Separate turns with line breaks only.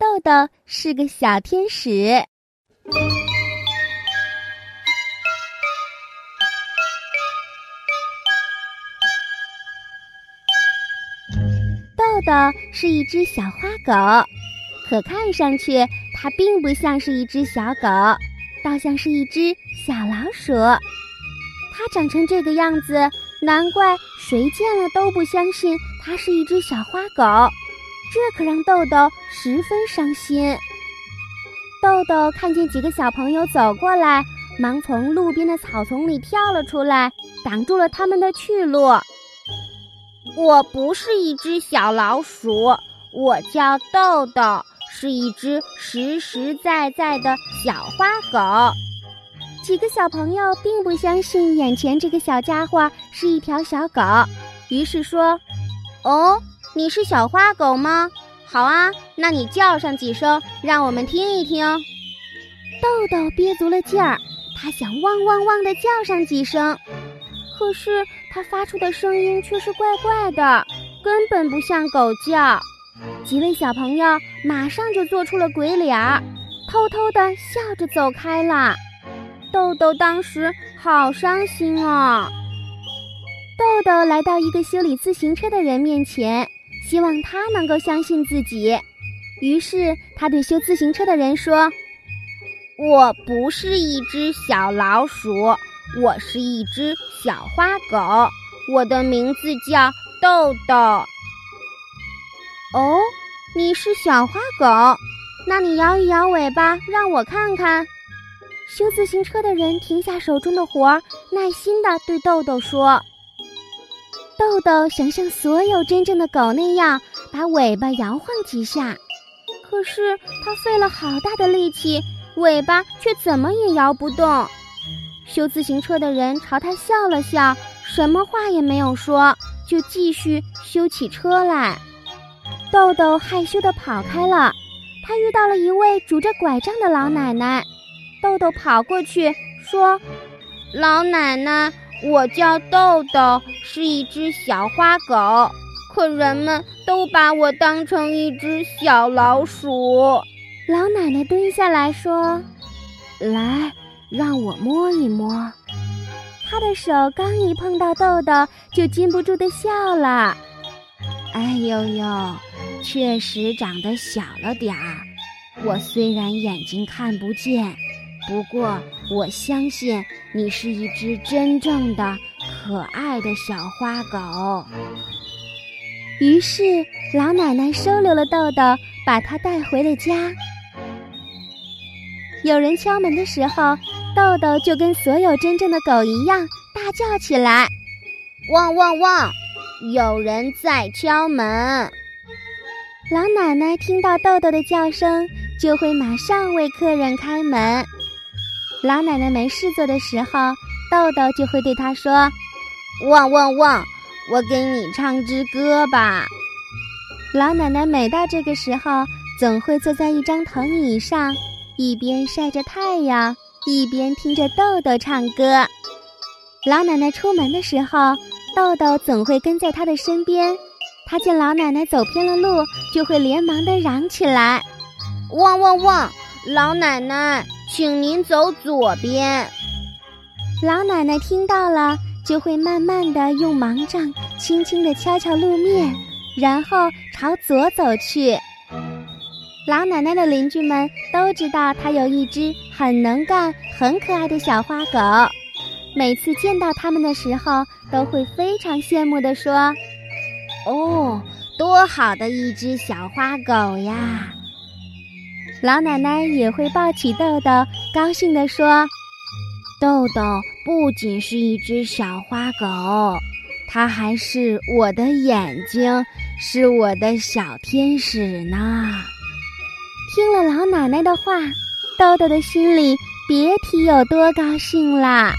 豆豆是个小天使。豆豆是一只小花狗，可看上去它并不像是一只小狗，倒像是一只小老鼠。它长成这个样子，难怪谁见了都不相信它是一只小花狗。这可让豆豆十分伤心。豆豆看见几个小朋友走过来，忙从路边的草丛里跳了出来，挡住了他们的去路。我不是一只小老鼠，我叫豆豆，是一只实实在在的小花狗。几个小朋友并不相信眼前这个小家伙是一条小狗，于是说：“哦，你是小花狗吗？好啊，那你叫上几声，让我们听一听。”豆豆憋足了劲儿，他想汪汪汪的叫上几声，可是。它发出的声音却是怪怪的，根本不像狗叫。几位小朋友马上就做出了鬼脸儿，偷偷的笑着走开了。豆豆当时好伤心啊！豆豆来到一个修理自行车的人面前，希望他能够相信自己。于是他对修自行车的人说：“我不是一只小老鼠。”我是一只小花狗，我的名字叫豆豆。哦，你是小花狗，那你摇一摇尾巴，让我看看。修自行车的人停下手中的活儿，耐心地对豆豆说：“豆豆想像所有真正的狗那样，把尾巴摇晃几下，可是它费了好大的力气，尾巴却怎么也摇不动。”修自行车的人朝他笑了笑，什么话也没有说，就继续修起车来。豆豆害羞地跑开了。他遇到了一位拄着拐杖的老奶奶。豆豆跑过去说：“老奶奶，我叫豆豆，是一只小花狗，可人们都把我当成一只小老鼠。”老奶奶蹲下来说：“来。”让我摸一摸，她的手刚一碰到豆豆，就禁不住的笑了。哎呦呦，确实长得小了点儿。我虽然眼睛看不见，不过我相信你是一只真正的可爱的小花狗。于是老奶奶收留了豆豆，把它带回了家。有人敲门的时候。豆豆就跟所有真正的狗一样大叫起来：“汪汪汪！有人在敲门。”老奶奶听到豆豆的叫声，就会马上为客人开门。老奶奶没事做的时候，豆豆就会对她说：“汪汪汪！我给你唱支歌吧。”老奶奶每到这个时候，总会坐在一张藤椅上，一边晒着太阳。一边听着豆豆唱歌，老奶奶出门的时候，豆豆总会跟在她的身边。他见老奶奶走偏了路，就会连忙的嚷起来：“汪汪汪！老奶奶，请您走左边。”老奶奶听到了，就会慢慢的用盲杖轻轻的敲敲路面，然后朝左走去。老奶奶的邻居们都知道她有一只很能干、很可爱的小花狗，每次见到它们的时候，都会非常羡慕地说：“哦，多好的一只小花狗呀！”老奶奶也会抱起豆豆，高兴地说：“豆豆不仅是一只小花狗，它还是我的眼睛，是我的小天使呢。”听了老奶奶的话，豆豆的心里别提有多高兴啦。